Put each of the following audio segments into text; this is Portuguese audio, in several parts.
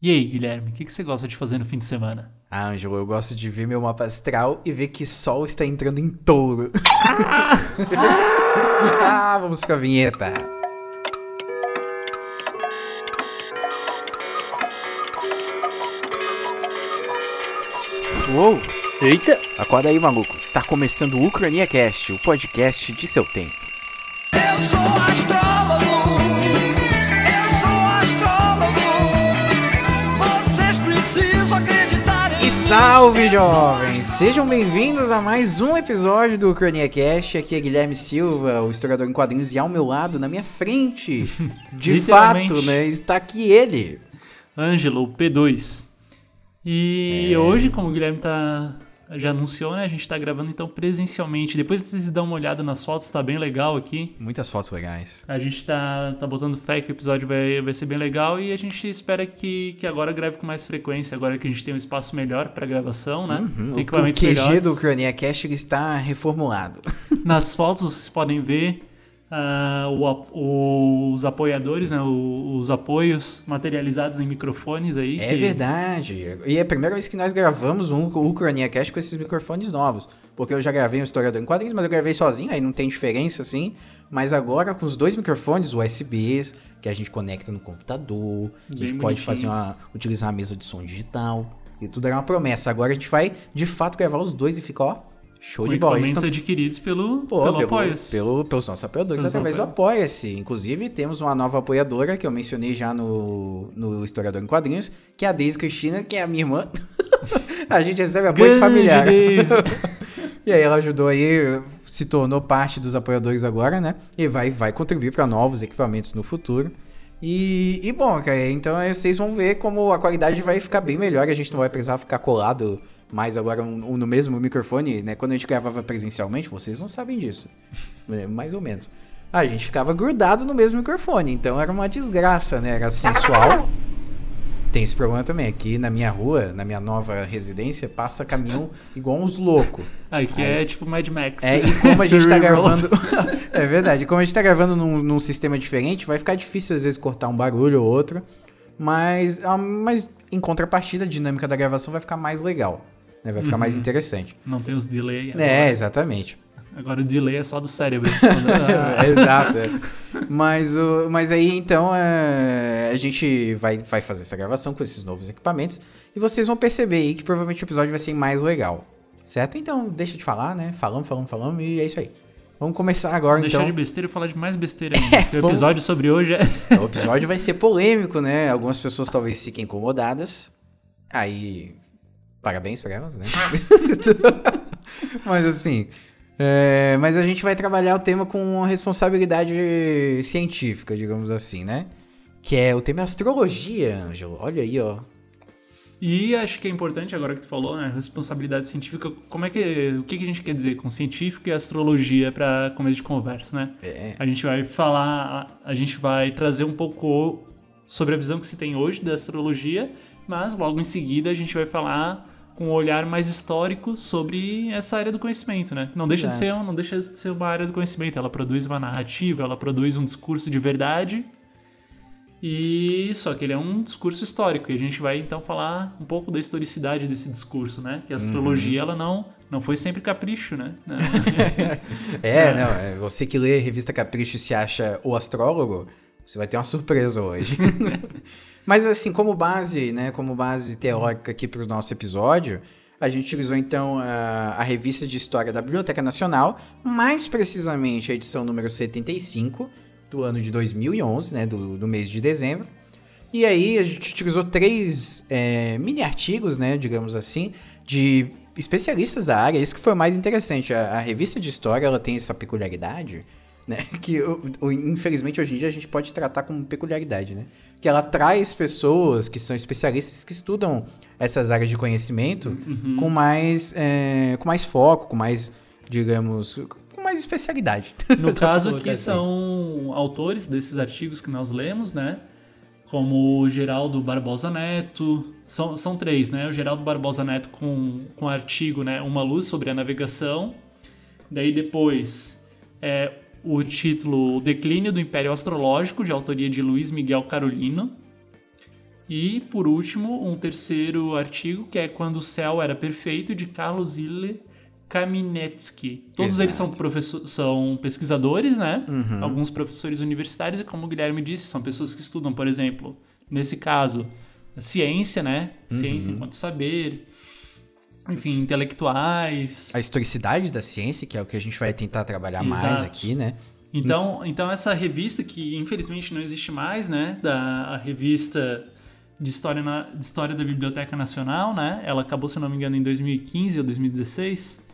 E aí, Guilherme, o que, que você gosta de fazer no fim de semana? Ah, Ângelo, eu gosto de ver meu mapa astral e ver que Sol está entrando em touro. ah, vamos com a vinheta. Uou! Eita! Acorda aí, maluco. Tá começando o Ucrania Cast, o podcast de seu tempo. Salve, jovens! Sejam bem-vindos a mais um episódio do Ucrania Cast. Aqui é Guilherme Silva, o historiador em quadrinhos, e ao meu lado, na minha frente, de fato, né, está aqui ele. Ângelo, P2. E É. hoje, como o Guilherme tá, já anunciou, né? A gente tá gravando então presencialmente. Depois vocês dão uma olhada nas fotos, tá bem legal aqui. Muitas fotos legais. A gente tá, tá botando fé que o episódio vai, vai ser bem legal e a gente espera que, que agora grave com mais frequência, agora que a gente tem um espaço melhor pra gravação, né? Uhum, Tem o, o equipamentos QG melhores. do Ucrania Cast ele está reformulado. Nas fotos vocês podem ver ah, o os apoiadores, né? o- os apoios materializados em microfones aí. É que- verdade. E é a primeira vez que nós gravamos um Ucrania Cast com esses microfones novos. Porque eu já gravei um historiador em quadrinhos, mas eu gravei sozinho, aí não tem diferença assim. Mas agora com os dois microfones USBs, que a gente conecta no computador, a gente Bem pode fazer uma, utilizar uma mesa de som digital. E tudo era uma promessa. Agora a gente vai, de fato, gravar os dois e fica, ó, show de bola. Equipamentos não adquiridos pelo, Pô, pelo, pelo, Apoia-se. pelo- pelos nossos apoiadores Pelos através do. Apoia-se. Inclusive, temos uma nova apoiadora que eu mencionei já no, no Historiador em Quadrinhos, que é a Deise Cristina, que é a minha irmã. a gente recebe apoio Grande familiar. E aí ela ajudou aí, se tornou parte dos apoiadores agora, né? E vai, vai contribuir para novos equipamentos no futuro. E, e bom, cara, então aí vocês vão ver como a qualidade vai ficar bem melhor. A gente não vai precisar ficar colado mais agora um- um no mesmo microfone, né? Quando a gente gravava presencialmente, vocês não sabem disso. É, mais ou menos. A gente ficava grudado no mesmo microfone, então era uma desgraça, né? Era sensual. Tem esse problema também. Aqui na minha rua, na minha nova residência, passa caminhão igual uns loucos. Aqui é tipo Mad Max. É, e como a gente tá gravando. é verdade, como a gente tá gravando num, num sistema diferente, vai ficar difícil às vezes cortar um barulho ou outro. Mas, ah, mas em contrapartida, a dinâmica da gravação vai ficar mais legal. Né? Vai ficar mais Uhum. interessante. Não tem os delay. É, Agora, exatamente. agora o delay é só do cérebro. É, exato. é. Mas, o, mas aí então é, a gente vai, vai fazer essa gravação com esses novos equipamentos e vocês vão perceber aí que provavelmente o episódio vai ser mais legal. Certo? Então deixa de falar, né? Falamos, falamos, falamos e é isso aí. Vamos começar agora Deixar então. de besteira e falar de mais besteira ainda. porque o vamos- episódio sobre hoje é. O episódio vai ser polêmico, né? Algumas pessoas talvez fiquem incomodadas. Aí, parabéns pra elas, né? mas assim, é, mas a gente vai trabalhar o tema com uma responsabilidade científica, digamos assim, né? Que é o tema astrologia, Ângelo. Olha aí, ó. E acho que é importante agora que tu falou, né? Responsabilidade científica. Como é que. O que, que a gente quer dizer com científico e astrologia para começo de conversa, né? É, A gente vai falar, a gente vai trazer um pouco sobre a visão que se tem hoje da astrologia, mas logo em seguida a gente vai falar um olhar mais histórico sobre essa área do conhecimento, né? Não deixa de ser, não deixa de ser uma área do conhecimento, ela produz uma narrativa, ela produz um discurso de verdade. E só que ele é um discurso histórico e a gente vai então falar um pouco da historicidade desse discurso, né? Que a astrologia ela não não foi sempre capricho, né? Não. é, não, é, você que lê a revista Capricho e se acha o astrólogo, você vai ter uma surpresa hoje. Mas assim, como base, né, como base teórica aqui para o nosso episódio, a gente utilizou então a, a revista de história da Biblioteca Nacional, mais precisamente a edição número 75 do ano de 2011, né, do, do mês de dezembro. E aí a gente utilizou três é, mini artigos, né, digamos assim, de especialistas da área. Isso que foi o mais interessante. A, a revista de história ela tem essa peculiaridade, né, que infelizmente hoje em dia a gente pode tratar como peculiaridade, né, que ela traz pessoas que são especialistas que estudam essas áreas de conhecimento Uhum. com mais é, com mais foco, com mais digamos com mais especialidade. No pra caso aqui assim. são autores desses artigos que nós lemos, né? Como o Geraldo Barbosa Neto. São, são três, né? O Geraldo Barbosa Neto com, com artigo, né? Uma luz sobre a navegação. Daí depois é o título O Declínio do Império Astrológico, de autoria de Luiz Miguel Carolino. E, por último, um terceiro artigo, que é Quando o Céu Era Perfeito, de Carlos Ille Kaminetsky. Todos Exato. eles são, professor- são pesquisadores, né? Uhum. Alguns professores universitários, e como o Guilherme disse, são pessoas que estudam, por exemplo, nesse caso, ciência, né? Ciência Uhum. enquanto saber, enfim, intelectuais. A historicidade da ciência, que é o que a gente vai tentar trabalhar mais Exato. aqui, né? Então, então essa revista que infelizmente não existe mais, né, da revista de história na, de história da Biblioteca Nacional, né? Ela acabou, se não me engano, em 2015 ou 2016.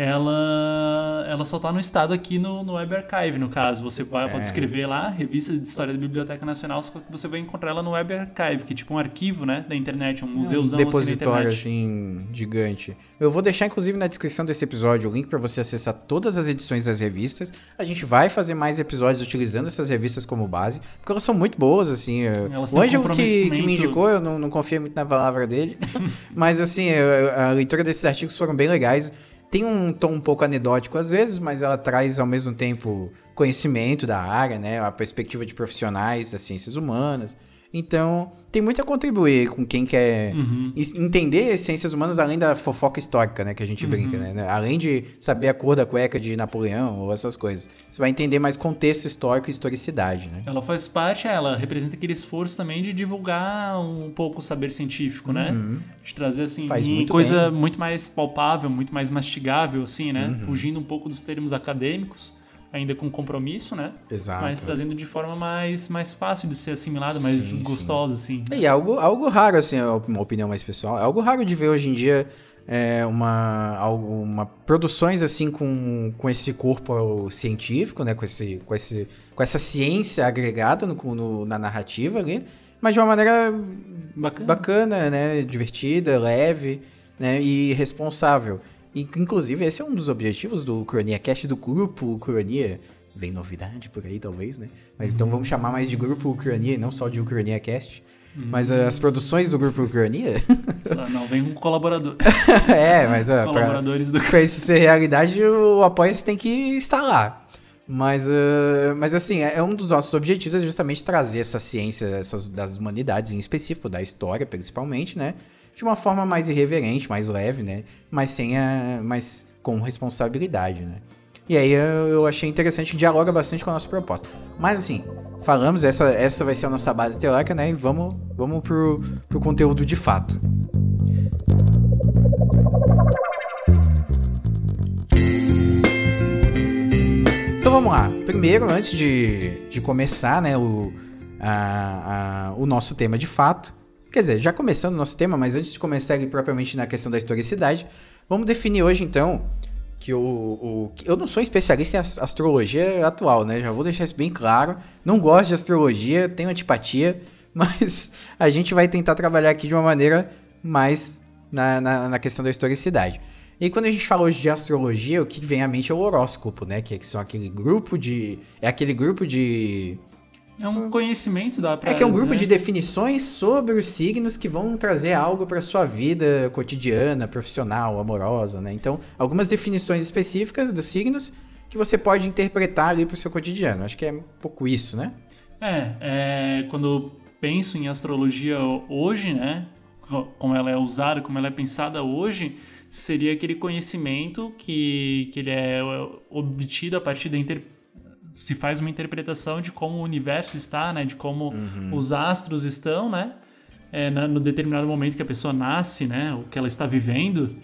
Ela, ela só tá no estado aqui no, no Web Archive, no caso. Você vai, É. pode escrever lá, Revista de História da Biblioteca Nacional, só que você vai encontrar ela no Web Archive, que é tipo um arquivo, né, da internet, um museuzão um assim, depositório internet. assim, gigante. Eu vou deixar inclusive na descrição desse episódio o link para você acessar todas as edições das revistas. A gente vai fazer mais episódios utilizando essas revistas como base, porque elas são muito boas assim. Elas O um Ângelo que, que me indicou, eu não, não confio muito na palavra dele, mas assim, eu- a leitura desses artigos foram bem legais. Tem um tom um pouco anedótico às vezes, mas ela traz ao mesmo tempo conhecimento da área, né? A perspectiva de profissionais das ciências humanas. Então, tem muito a contribuir com quem quer Uhum. entender ciências humanas além da fofoca histórica, né, que a gente Uhum. brinca, né? Além de saber a cor da cueca de Napoleão ou essas coisas. Você vai entender mais contexto histórico e historicidade, né? Ela faz parte, ela representa aquele esforço também de divulgar um pouco o saber científico, né? Uhum. De trazer assim muito coisa bem. muito mais palpável, muito mais mastigável, assim, né? Uhum. Fugindo um pouco dos termos acadêmicos, ainda com compromisso, né? Exato. Mas trazendo de forma mais, mais fácil de ser assimilada, mais Sim, sim. gostosa, assim. E é algo, algo raro, assim, é uma opinião mais pessoal. É algo raro de ver hoje em dia é, uma, algo, uma produções assim com, com esse corpo científico, né? Com, esse, com, esse, com essa ciência agregada no, no- na narrativa ali, mas de uma maneira Bacana. bacana, né? Divertida, leve, né? E responsável. E, inclusive, esse é um dos objetivos do Cronia Cast, do grupo Cronia. Vem novidade por aí, talvez, né? Mas então vamos chamar mais de grupo Cronia e não só de Ucrania Cast. Uhum. Mas uh, as produções do grupo Ucrania. Só Não, vem um colaborador. é, mas pra, Colaboradores do. pra isso ser realidade, o Apoia-se tem que estar lá. Mas, uh, mas assim, é é um dos nossos objetivos é justamente trazer essa ciência essas, das humanidades, em específico, da história principalmente, né? De uma forma mais irreverente, mais leve, né? Mas sem a. mas com responsabilidade, né? E aí eu, achei interessante dialoga bastante com a nossa proposta. Mas assim, falamos, essa, essa vai ser a nossa base teórica, né? E vamos, vamos pro, pro conteúdo de fato. Então vamos lá. Primeiro, antes de, de começar, né, o, a- a- o nosso tema de fato. Quer dizer, já começando o nosso tema, mas antes de começar propriamente na questão da historicidade, vamos definir hoje então que o, o- eu não sou especialista em as- astrologia atual, né? Já vou deixar isso bem claro. Não gosto de astrologia, tenho antipatia, mas a gente vai tentar trabalhar aqui de uma maneira mais na, na, na questão da historicidade. E quando a gente fala hoje de astrologia, o que vem à mente é o horóscopo, né? Que, que são aquele grupo de. É aquele grupo de. É um conhecimento, pra É que é um grupo de definições sobre os signos que vão trazer algo para sua vida cotidiana, profissional, amorosa, né? Então, algumas definições específicas dos signos que você pode interpretar ali para o seu cotidiano. Acho que é um pouco isso, né? É, é, quando eu penso em astrologia hoje, né, co- como ela é usada, como ela é pensada hoje, seria aquele conhecimento que, que ele é obtido a partir da inter... se faz uma interpretação de como o universo está, né, de como Uhum. os astros estão, né, é, na- no determinado momento que a pessoa nasce, né, o que ela está vivendo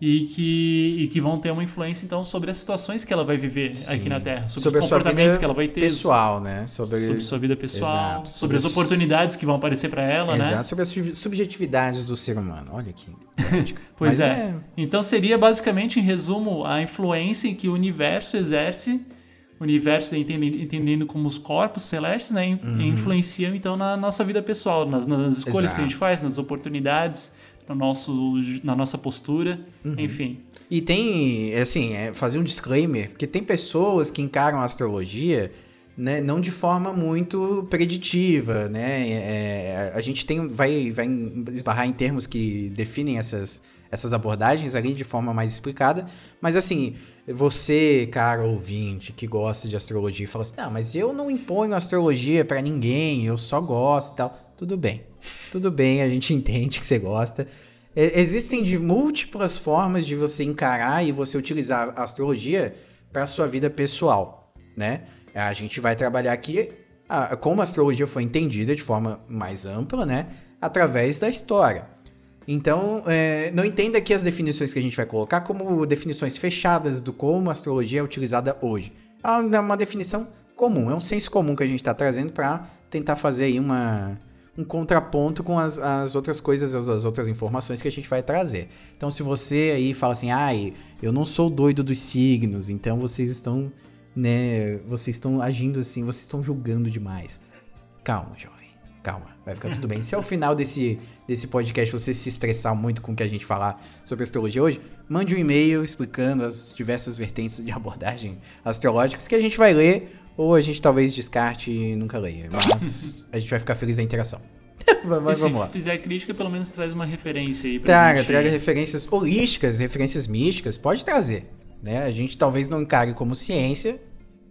e que, e que vão ter uma influência então sobre as situações que ela vai viver Sim. aqui na Terra, sobre, Sobre os comportamentos que ela vai ter, Pessoal, né? Sobre, sobre sua vida pessoal, sobre, Sobre as oportunidades que vão aparecer para ela, Exato, né? sobre as sub- subjetividades do ser humano. Olha aqui. Pois Mas é. Então seria basicamente, em resumo, a influência que o universo exerce, universo entendendo, entendendo como os corpos celestes, né, Uhum. influenciam então na nossa vida pessoal, nas, nas escolhas Exato. que a gente faz, nas oportunidades, no nosso, na nossa postura, Uhum. enfim. E tem, assim, é, fazer um disclaimer, porque tem pessoas que encaram a astrologia né, não de forma muito preditiva, né? É, a gente tem, vai, vai esbarrar em termos que definem essas, essas abordagens ali de forma mais explicada, mas assim, você, cara ouvinte, que gosta de astrologia fala assim, não, mas eu não imponho astrologia pra ninguém, eu só gosto e tal. tudo bem. Tudo bem, a gente entende que você gosta. Existem de múltiplas formas de você encarar e você utilizar a astrologia para sua vida pessoal, né? A gente vai trabalhar aqui a- como a astrologia foi entendida de forma mais ampla, né? Através da história. Então, é, não entenda que as definições que a gente vai colocar como definições fechadas do como a astrologia é utilizada hoje. É uma- é uma definição comum, é um senso comum que a gente está trazendo para tentar fazer aí uma, um contraponto com as, as outras coisas, as, as outras informações que a gente vai trazer. Então, se você aí fala assim, ai, eu não sou doido dos signos, então vocês estão, né, vocês estão agindo assim, vocês estão julgando demais. Calma, jovem. Calma, vai ficar tudo bem. Se ao final desse, desse podcast você se estressar muito com o que a gente falar sobre astrologia hoje, mande um e-mail explicando as diversas vertentes de abordagem astrológicas que a gente vai ler, ou a gente talvez descarte e nunca leia. Mas a gente vai ficar feliz da interação. Mas se vamos lá. fizer crítica, pelo menos traz uma referência aí pra Traga, gente. traga referências holísticas, referências místicas, pode trazer. Né? A gente talvez não encare como ciência,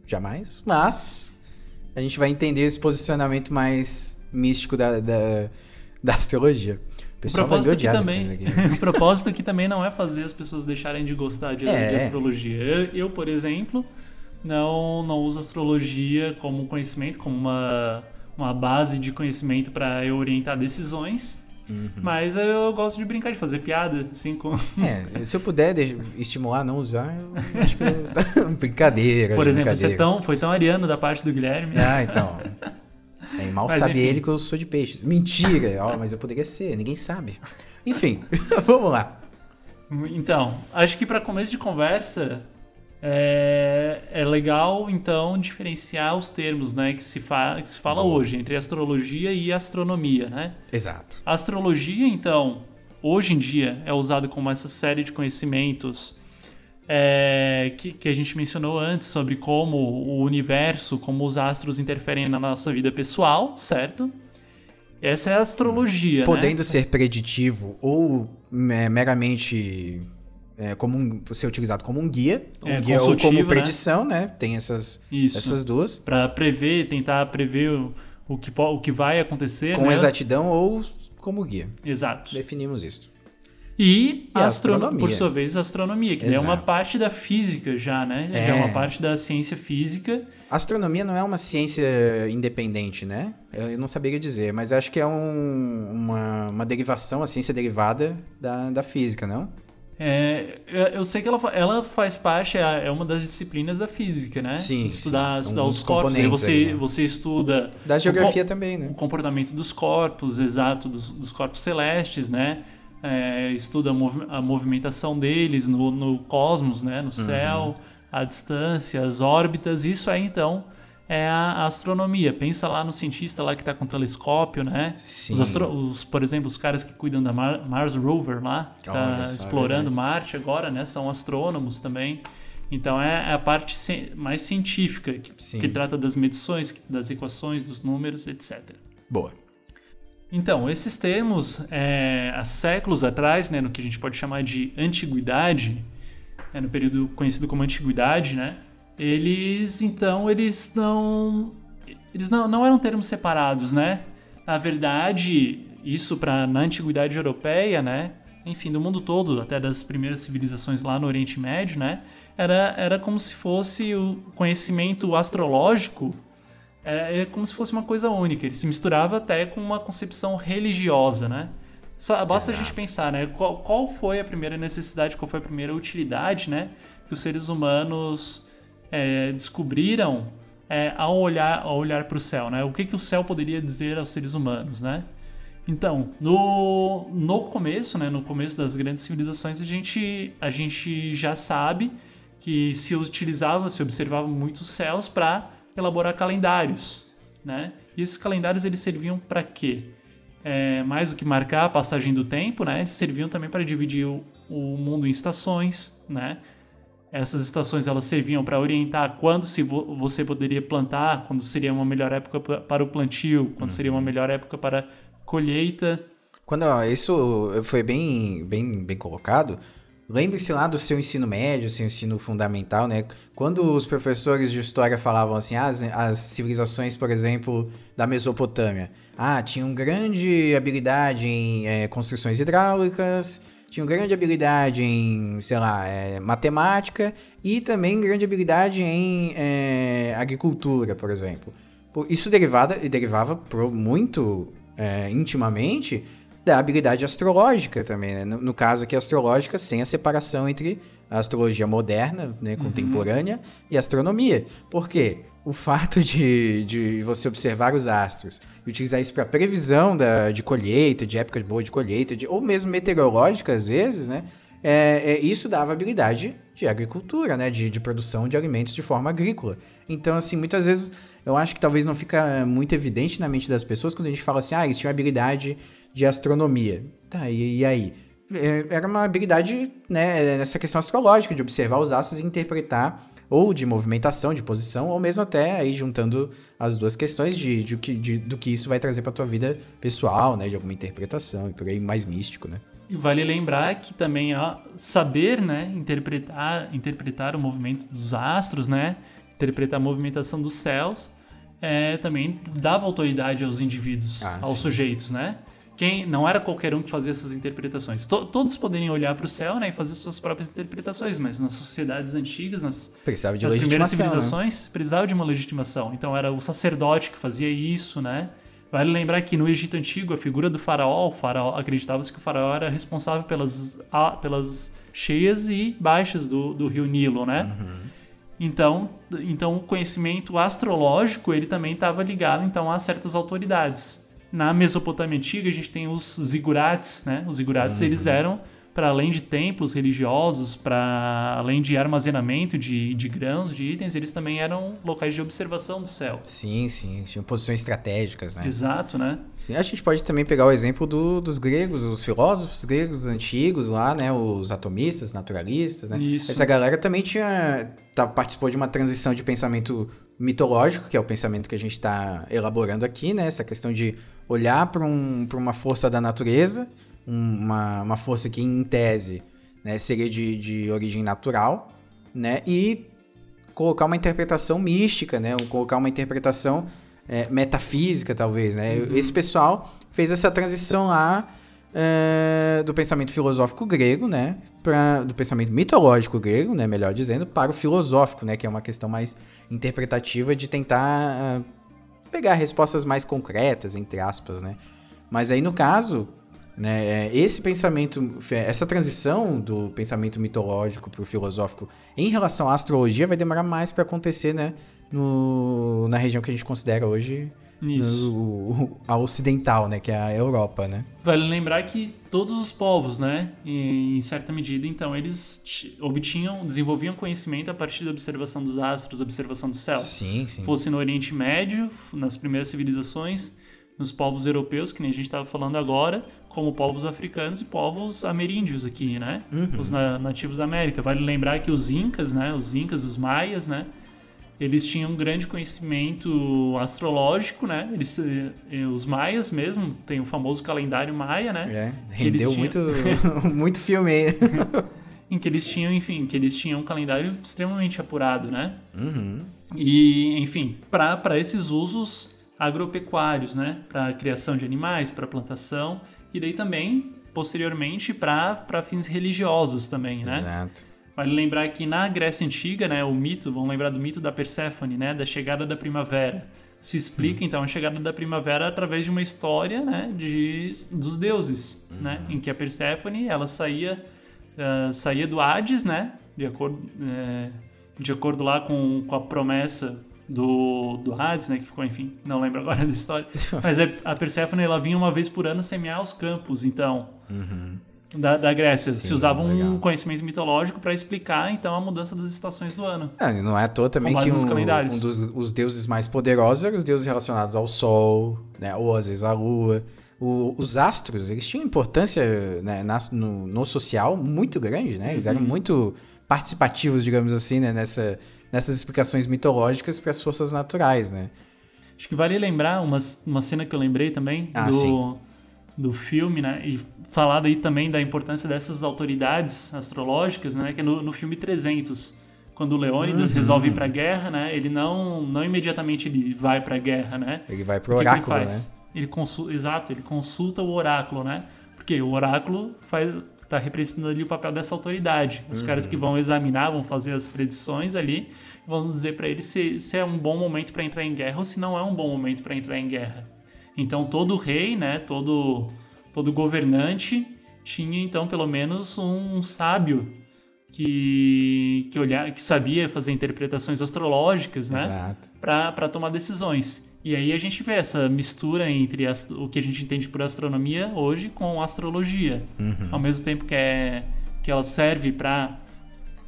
jamais, mas a gente vai entender esse posicionamento mais místico da, da, da astrologia. O pessoal propósito, odiar também, o propósito aqui também não é fazer as pessoas deixarem de gostar de, É. de astrologia. Eu, eu, por exemplo, não, não uso astrologia como conhecimento, como uma, uma base de conhecimento para eu orientar decisões. Uhum. Mas eu gosto de brincar, de fazer piada, assim, com... É, se eu puder de- estimular a não usar, eu acho que eu... brincadeira. Por exemplo, brincadeira. você é tão, foi tão ariano da parte do Guilherme. Ah, então. É, mal Mas, sabe enfim. ele que eu sou de peixes. Mentira! Ó, mas eu poderia ser, ninguém sabe. Enfim, vamos lá. Então, acho que para começo de conversa é, é legal então diferenciar os termos, né, que se, que se fala Boa. hoje entre astrologia e astronomia, né? Exato. A astrologia, então, hoje em dia é usada como essa série de conhecimentos é, que, que a gente mencionou antes sobre como o universo, como os astros interferem na nossa vida pessoal, certo? Essa é a astrologia, né? Podendo ser preditivo ou é, meramente é, como um- ser utilizado como um guia, um É, guia ou como né? predição, né? Tem essas, Isso. essas duas. Para prever, tentar prever o, o, que, o que vai acontecer. Com né? exatidão ou como guia. Exato. Definimos isso. E, E astro- astronomia. por sua vez, astronomia, que é uma parte da física já, né? Já é É. uma parte da ciência física. Astronomia não é uma ciência independente, né? Eu não saberia dizer, mas acho que é um- uma, uma derivação, a ciência derivada da, da física, não? É, eu, sei que ela, ela faz parte, é é uma das disciplinas da física, né? Sim, Estudar, sim. estudar Um os corpos. Aí você, aí, né? você estuda Da geografia co- também, o né? comportamento dos corpos, exato, dos, dos corpos celestes, né? É, estuda a, movi- a movimentação deles no, no cosmos, né? No céu, a distância, as órbitas. Isso aí, então, é a, astronomia. Pensa lá no cientista lá que está com o telescópio, né? Sim. Os os, por exemplo, os caras que cuidam da Mar- Mars Rover lá, que está é explorando. Marte agora, né? São astrônomos também. Então é a parte mais científica, que, que trata das medições, das equações, dos números, etc. Boa. Então, esses termos, é, há séculos atrás, né, no que a gente pode chamar de antiguidade, né, no período conhecido como antiguidade, né, eles, então, eles não, eles não, não eram termos separados, né? Na verdade, isso para na antiguidade europeia, né, enfim, do mundo todo, até das primeiras civilizações lá no Oriente Médio, né, era, era como se fosse o conhecimento astrológico é, é como se fosse uma coisa única. Ele se misturava até com uma concepção religiosa, né? Só basta a gente Exato. pensar, né? Qual, qual foi a primeira necessidade, qual foi a primeira utilidade, né? Que os seres humanos é, descobriram é, ao olhar ao olhar para o céu, né? O que, que o céu poderia dizer aos seres humanos, né? Então, no, no começo, né, no começo das grandes civilizações, a gente, a gente já sabe que se utilizava, se observava muitos céus para elaborar calendários, né? E esses calendários eles serviam para quê? É, mais do que marcar a passagem do tempo, né? Eles serviam também para dividir o, o mundo em estações, né? Essas estações elas serviam para orientar quando se vo- você poderia plantar, quando seria uma melhor época pa- para o plantio, quando seria uma melhor época para colheita. Quando ó, isso foi bem, bem, bem colocado, Lembre-se lá do seu ensino médio, seu ensino fundamental, né? Quando os professores de história falavam assim, ah, as, as civilizações, por exemplo, da Mesopotâmia, ah, tinham grande habilidade em eh, construções hidráulicas, tinham grande habilidade em, sei lá, eh, matemática e também grande habilidade em eh, agricultura, por exemplo. Isso derivada, derivava pro, muito eh, intimamente da habilidade astrológica também, né? No, no caso aqui, astrológica, sem a separação entre a astrologia moderna, né, contemporânea, e a astronomia. Por quê? O fato de, de você observar os astros e utilizar isso para previsão da, de colheita, de época boa de colheita, de, ou mesmo meteorológica às vezes, né? É, é, isso dava habilidade de agricultura, né? De, de produção de alimentos de forma agrícola. Então, assim, muitas vezes eu acho que talvez não fica muito evidente na mente das pessoas quando a gente fala assim, ah, eles tinham habilidade de astronomia. Tá, e, e aí? É, Era uma habilidade, né, nessa questão astrológica, de observar os astros e interpretar, ou de movimentação, de posição, ou mesmo até aí juntando as duas questões de, de, que- de- do que isso vai trazer pra tua vida pessoal, né, de alguma interpretação, e por aí mais místico, né? E vale lembrar que também ó, saber, né, interpretar, interpretar o movimento dos astros, né, interpretar a movimentação dos céus, é, também dava autoridade aos indivíduos, Ah, aos sim. sujeitos, né? Quem não era qualquer um que fazia essas interpretações. To- todos poderiam olhar para o céu, né, e fazer suas próprias interpretações, mas nas sociedades antigas, nas nas primeiras né? civilizações precisava de uma legitimação. Então era o sacerdote que fazia isso, né? Vale lembrar que no Egito Antigo, a figura do faraó, o faraó acreditava-se que o faraó era responsável pelas, a- pelas cheias e baixas do, do rio Nilo, né? Então, então o conhecimento astrológico ele também estava ligado então a certas autoridades. Na Mesopotâmia antiga a gente tem os zigurates, né? Os zigurates eles eram para além de templos religiosos, para além de armazenamento de, de grãos, de itens, eles também eram locais de observação do céu. Sim, sim, tinham posições estratégicas, né? Exato, né? Sim, a gente pode também pegar o exemplo do- dos gregos, os filósofos gregos antigos lá, né? Os atomistas, naturalistas, né? Isso. Essa galera também tinha tá, participou de uma transição de pensamento mitológico, que é o pensamento que a gente está elaborando aqui, né? Essa questão de olhar para um, pra uma força da natureza, um- uma, uma força que em tese né, seria de, de origem natural, né? E colocar uma interpretação mística, né? Ou colocar uma interpretação é, metafísica, talvez, né? Uhum. Esse pessoal fez essa transição lá é, do pensamento filosófico grego, né? Pra, do pensamento mitológico grego, né? Melhor dizendo, para o filosófico, né? Que é uma questão mais interpretativa de tentar ah, pegar respostas mais concretas, entre aspas, né? Mas aí, no caso, né, é, esse pensamento, essa transição do pensamento mitológico para o filosófico em relação à astrologia vai demorar mais para acontecer, né? No, na região que a gente considera hoje Isso. a ocidental, né? Que é a Europa, né? Vale lembrar que todos os povos, né, em em certa medida, então, eles ti- obtinham, desenvolviam conhecimento a partir da observação dos astros, observação do céu. Sim, sim. Fosse no Oriente Médio, nas primeiras civilizações, nos povos europeus, que nem a gente estava falando agora, como povos africanos e povos ameríndios aqui, né? Uhum. Os na- nativos da América. Vale lembrar que os incas, né, os incas, os maias, né, eles tinham um grande conhecimento astrológico, né? Eles, eh, eh, os maias mesmo, tem o famoso calendário maia, né? É, rendeu Eles muito, muito filme aí. Em que eles tinham, enfim, que eles tinham um calendário extremamente apurado, né? Uhum. E, enfim, para esses usos agropecuários, né? Para criação de animais, para plantação e daí também posteriormente para fins religiosos também, né? Exato. Vale lembrar que na Grécia Antiga, né, o mito, vamos lembrar do mito da Perséfone, né, da chegada da primavera. Se explica, então, a chegada da primavera através de uma história, né, de, dos deuses, né, em que a Perséfone, ela saía, ah, saía do Hades, né, de acordo, eh, de acordo lá com, com a promessa do, do Hades, né, que ficou, enfim, não lembro agora da história, mas a, a Perséfone, ela vinha uma vez por ano semear os campos, então, Uhum. Da, da Grécia. Sim, Se usava um legal. conhecimento mitológico para explicar então a mudança das estações do ano. E não é à toa também que um, um dos os deuses mais poderosos eram os deuses relacionados ao Sol, né, ou às vezes à Lua. O- os astros, eles tinham importância né, na- no, no social muito grande, né? Eles eram Uhum. muito participativos, digamos assim, né, nessa, nessas explicações mitológicas para as forças naturais, né? Acho que vale lembrar uma, uma cena que eu lembrei também Ah, do, sim. Do filme, né? E falar aí também da importância dessas autoridades astrológicas, né? Que é no, no filme 300, quando o Leônidas Uhum. resolve ir pra guerra, né? Ele não, não imediatamente ele vai pra guerra, né? Ele vai pro O que que ele oráculo, né? faz? Ele consulta, exato, ele consulta o oráculo, né? Porque o oráculo faz tá representando ali o papel dessa autoridade. Os caras Uhum. que vão examinar, vão fazer as predições ali, vão dizer pra ele se, se é um bom momento para entrar em guerra ou se não é um bom momento para entrar em guerra. Então todo rei, né, todo todo governante tinha então pelo menos um sábio que que olhar, que sabia fazer interpretações astrológicas, né? Para tomar decisões. E aí a gente vê essa mistura entre o que a gente entende por astronomia hoje com astrologia. Uhum. Ao mesmo tempo que, é, que ela serve para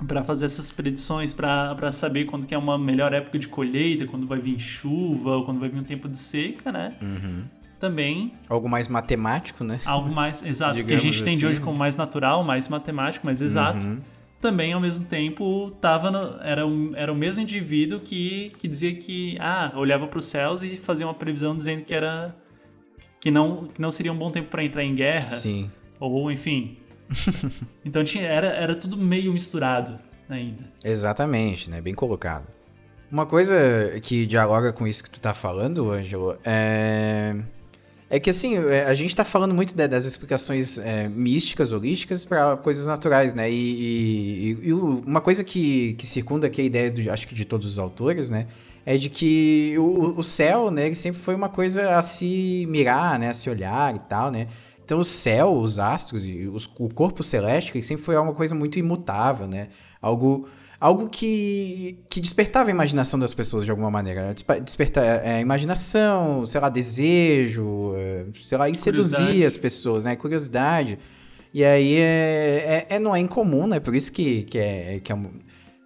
para fazer essas predições, para saber quando que é uma melhor época de colheita, quando vai vir chuva, ou quando vai vir um tempo de seca, né? Uhum. Também Algo mais matemático, né? algo mais exato, que a gente entende assim, hoje né? como mais natural, mais matemático, mais exato Uhum. também ao mesmo tempo tava no- era, um, era o mesmo indivíduo que, que dizia que ah olhava para os céus e fazia uma previsão dizendo que era que não que não seria um bom tempo para entrar em guerra Sim. ou enfim então tinha era, era tudo meio misturado ainda Exatamente, né? Bem colocado. Uma coisa que dialoga com isso que tu tá falando, Ângelo, é... É que assim, é, a gente tá falando muito da- das explicações é, místicas, holísticas, para coisas naturais, né? E, e- e uma coisa que, que circunda aqui a ideia, do, acho que de todos os autores, né? É de que o, o céu, né? Ele sempre foi uma coisa a se mirar, né? A se olhar e tal, né? Então o céu, os astros e os- o corpo celeste, ele sempre foi uma coisa muito imutável, né? Algo, algo que, que despertava a imaginação das pessoas de alguma maneira. Despa- Despertar é, a imaginação, sei lá, desejo, é, sei lá, e Curiosidade. as pessoas, né? Curiosidade. E aí é, é- é- não é incomum, né? Por isso que, que, é, que é,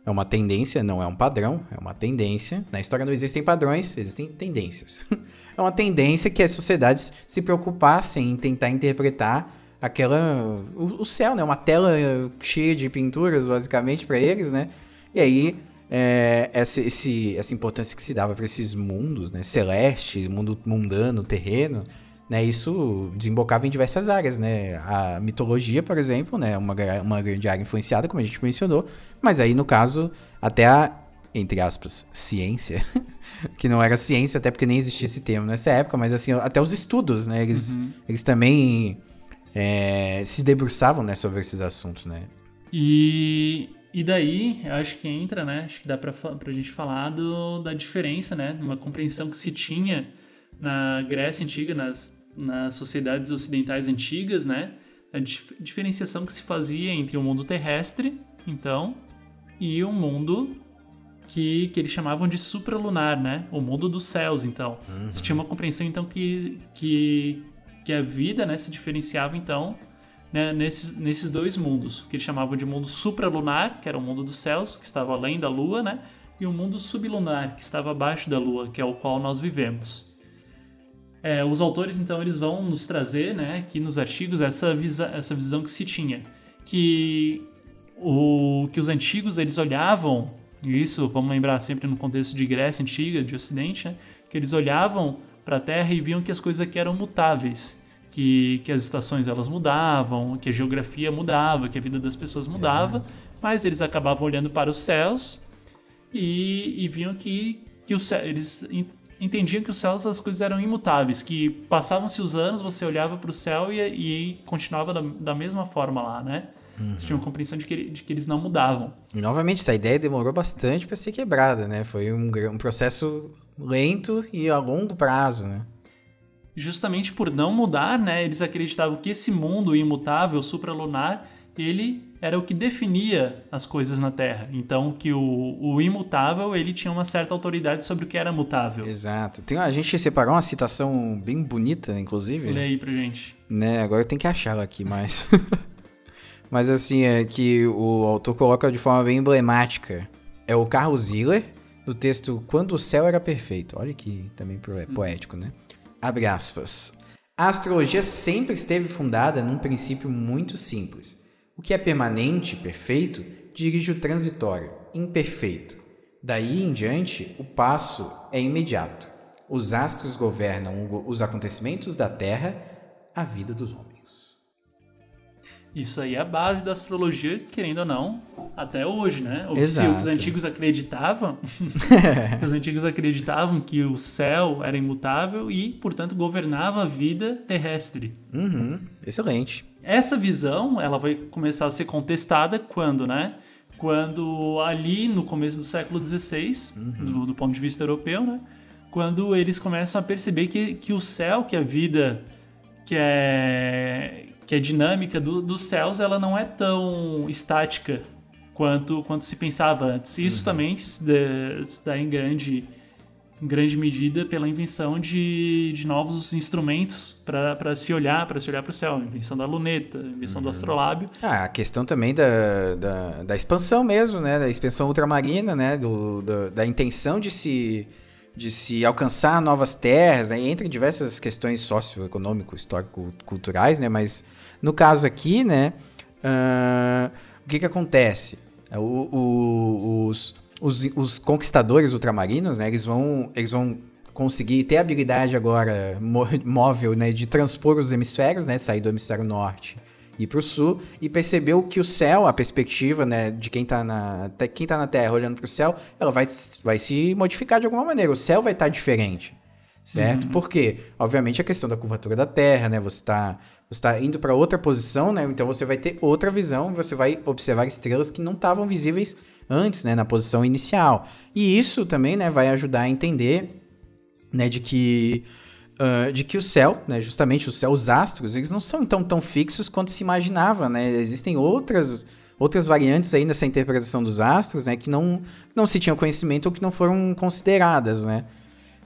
é uma tendência, não é um padrão, é uma tendência. Na história não existem padrões, existem tendências. é uma tendência que as sociedades se preocupassem em tentar interpretar aquela o, céu, né? Uma tela cheia de pinturas, basicamente, para eles, né? E aí é, essa, esse, essa importância que se dava para esses mundos, né? Celeste, mundo mundano, terreno, né? Isso desembocava em diversas áreas, né? A mitologia, por exemplo, né? Uma, uma grande área influenciada, como a gente mencionou, mas aí no caso até a entre aspas ciência, que não era ciência até porque nem existia esse termo nessa época, mas assim até os estudos, né? Eles Uhum. eles também é, se debruçavam né, sobre esses assuntos, né? E, e daí, acho que entra, né? Acho que dá pra, pra gente falar do, da diferença, né? Uma compreensão que se tinha na Grécia Antiga, nas, nas sociedades ocidentais antigas, né? A dif- diferenciação que se fazia entre o mundo terrestre, então, e o mundo que, que eles chamavam de supralunar, né? O mundo dos céus, então. Uhum. Se tinha uma compreensão então que, que, que a vida né, se diferenciava então né, nesses, nesses dois mundos, que eles chamavam de mundo supralunar, que era o mundo dos céus, que estava além da Lua, né, e o mundo sublunar, que estava abaixo da Lua, que é o qual nós vivemos. É, os autores então eles vão nos trazer, né, aqui nos artigos essa, visa, essa visão que se tinha, que o que os antigos eles olhavam, isso vamos lembrar sempre no contexto de Grécia antiga, de Ocidente, né, que eles olhavam para a Terra e viam que as coisas aqui eram mutáveis, que, que as estações elas mudavam, que a geografia mudava, que a vida das pessoas mudava, mas eles acabavam olhando para os céus e, e viam que, que o céu, eles entendiam que os céus as coisas eram imutáveis, que passavam-se os anos, você olhava para o céu e, e continuava da, da mesma forma lá, né? Você tinha uma compreensão de que, de que eles não mudavam. E, novamente, essa ideia demorou bastante para ser quebrada, né? Foi um, um processo lento e a longo prazo, né? justamente por não mudar, né, eles acreditavam que esse mundo imutável, supralunar, ele era o que definia as coisas na Terra. Então, que o, o imutável, ele tinha uma certa autoridade sobre o que era mutável. Exato. Tem, a gente separou uma citação bem bonita, inclusive. Lê aí pra gente. né? Agora tem que achar ela aqui, mas. mas assim, é que o autor coloca de forma bem emblemática. É o Carlos Ziller, do texto Quando o Céu Era Perfeito. Olha que também é poético, né? Abre aspas. A astrologia sempre esteve fundada num princípio muito simples. O que é permanente, perfeito, dirige o transitório, imperfeito. Daí em diante, o passo é imediato. Os astros governam os acontecimentos da Terra a vida dos homens. Isso aí é a base da astrologia, querendo ou não, até hoje, né? O Exato. os antigos acreditavam, os antigos acreditavam que o céu era imutável e, portanto, governava a vida terrestre. Uhum, excelente. Essa visão, ela vai começar a ser contestada quando, né? Quando ali no começo do século XVI, do, do ponto de vista europeu, né? Quando eles começam a perceber que, que o céu, que a vida que é, que é dinâmica do, dos céus, ela não é tão estática quanto, quanto se pensava antes. Isso também se dá, se dá em grande em grande medida pela invenção de, de novos instrumentos para se olhar, para se olhar para o céu, a invenção da luneta, a invenção do astrolábio. Ah, a questão também da, da, da expansão mesmo, né? Da expansão ultramarina, né? Do, da, da intenção de se, de se alcançar novas terras, né? entre diversas questões socioeconômico, histórico-culturais, né? Mas no caso aqui, né? ah, o que que acontece? O- o- os, os, os conquistadores ultramarinos, né? Eles vão, eles vão conseguir ter a habilidade agora móvel, né? De transpor os hemisférios, né? Sair do hemisfério norte ir para o sul e percebeu que o céu, a perspectiva né, de quem está na, quem tá na Terra olhando para o céu, ela vai, vai se modificar de alguma maneira. O céu vai estar diferente. Certo? Uhum. Por quê? Obviamente a questão da curvatura da Terra, né? Você está você tá indo para outra posição, né? Então você vai ter outra visão, você vai observar estrelas que não estavam visíveis antes, né? Na posição inicial. E isso também, né? Vai ajudar a entender, né? De que ah, de que o céu, né, justamente o céu, os astros, eles não são tão, tão fixos quanto se imaginava, né? Existem outras outras variantes aí nessa interpretação dos astros, né, que não não se tinham conhecimento ou que não foram consideradas, né?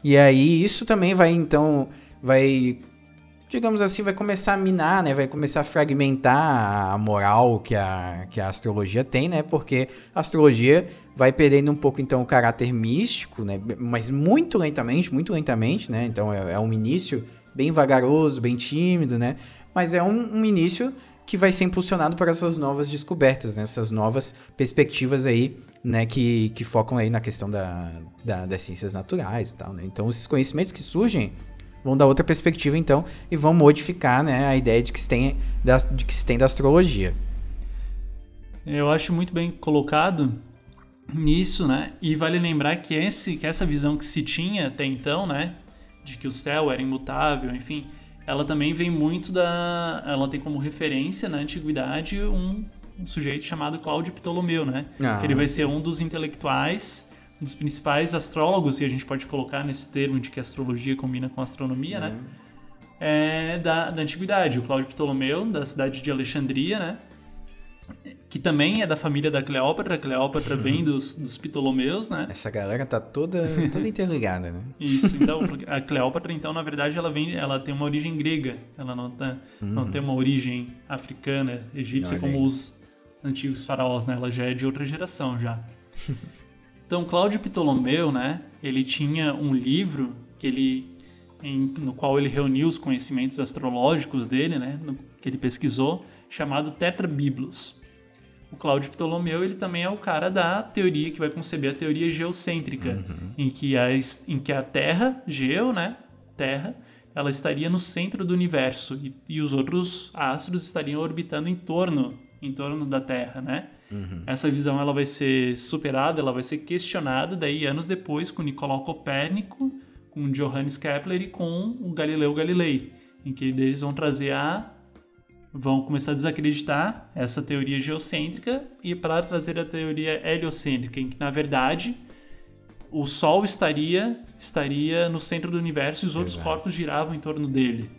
E aí isso também vai então vai digamos assim, vai começar a minar, né? Vai começar a fragmentar a moral que a, que a astrologia tem, né? Porque a astrologia vai perdendo um pouco, então, o caráter místico, né? Mas muito lentamente, muito lentamente, né? Então, é, é um início bem vagaroso, bem tímido, né? Mas é um, um início que vai ser impulsionado por essas novas descobertas, né? essas novas perspectivas aí, né? Que, que focam aí na questão da, da- das ciências naturais e tal, né? Então, esses conhecimentos que surgem vão dar outra perspectiva, então, e vão modificar, né? A ideia de que se tem da, de que se tem da astrologia. Eu acho muito bem colocado nisso, né? E vale lembrar que, esse, que essa visão que se tinha até então, né? De que o céu era imutável, enfim, ela também vem muito da. Ela tem como referência na antiguidade um, um sujeito chamado Cláudio Ptolomeu, né? Ah. Que ele vai ser um dos intelectuais, um dos principais astrólogos, e a gente pode colocar nesse termo de que astrologia combina com astronomia, né? é, da, da antiguidade. O Cláudio Ptolomeu, da cidade de Alexandria, né? Que também é da família da Cleópatra. A Cleópatra vem dos, dos Ptolomeus, né? Essa galera tá toda, toda interligada, né? Isso, então, a Cleópatra, então, na verdade, ela vem, ela tem uma origem grega. Ela não, tá, não tem uma origem africana, egípcia, como os antigos faraós, né? Ela já é de outra geração, já. Então, Cláudio Ptolomeu, né? Ele tinha um livro que ele, em- no qual ele reuniu os conhecimentos astrológicos dele, né? no- que ele pesquisou, chamado Tetrabiblos. O Cláudio Ptolomeu, ele também é o cara da teoria que vai conceber a teoria geocêntrica, em, que a, em que a Terra, geo, né? Terra, ela estaria no centro do universo e, e os outros astros estariam orbitando em torno, em torno da Terra, né? Essa visão ela vai ser superada, ela vai ser questionada daí anos depois com Nicolau Copérnico, com Johannes Kepler e com o Galileu Galilei, em que eles vão trazer a vão começar a desacreditar essa teoria geocêntrica e para trazer a teoria heliocêntrica, em que na verdade o Sol estaria estaria no centro do universo e os outros Exato. corpos giravam em torno dele.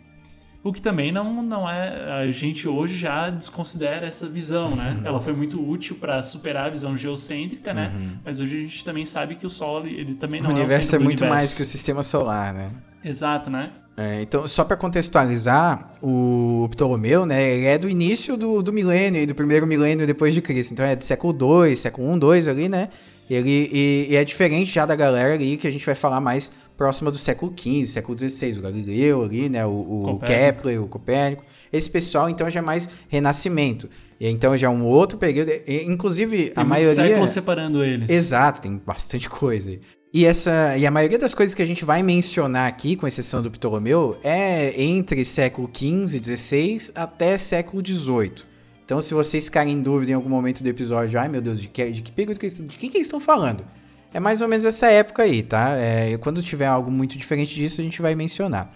O que também não, não é. A gente hoje já desconsidera essa visão, né? Ela foi muito útil para superar a visão geocêntrica, né? Mas hoje a gente também sabe que o Sol ele, ele também O não é o universo é muito universo. mais que o sistema solar, né? Exato, né? É, então, só para contextualizar, o Ptolomeu, né, ele é do início do, do milênio, do primeiro milênio depois de Cristo. Então é do século II, século I, II ali, né? Ele, e, e é diferente já da galera ali que a gente vai falar mais próxima do século XV, século XVI, o Galileu ali, né? O, o. Kepler, o Copérnico. Esse pessoal, então, já é mais renascimento. E então já é um outro período. e, Inclusive, Tem a maioria. séculos separando eles. Exato, tem bastante coisa aí. E, essa, e a maioria das coisas que a gente vai mencionar aqui, com exceção do Ptolomeu, é entre século XV, XVI até século XVIII. Então, se vocês ficarem em dúvida em algum momento do episódio, ai meu Deus, de que, de que período que eles, de que, que eles estão falando? É mais ou menos essa época aí, tá? É, quando tiver algo muito diferente disso, a gente vai mencionar.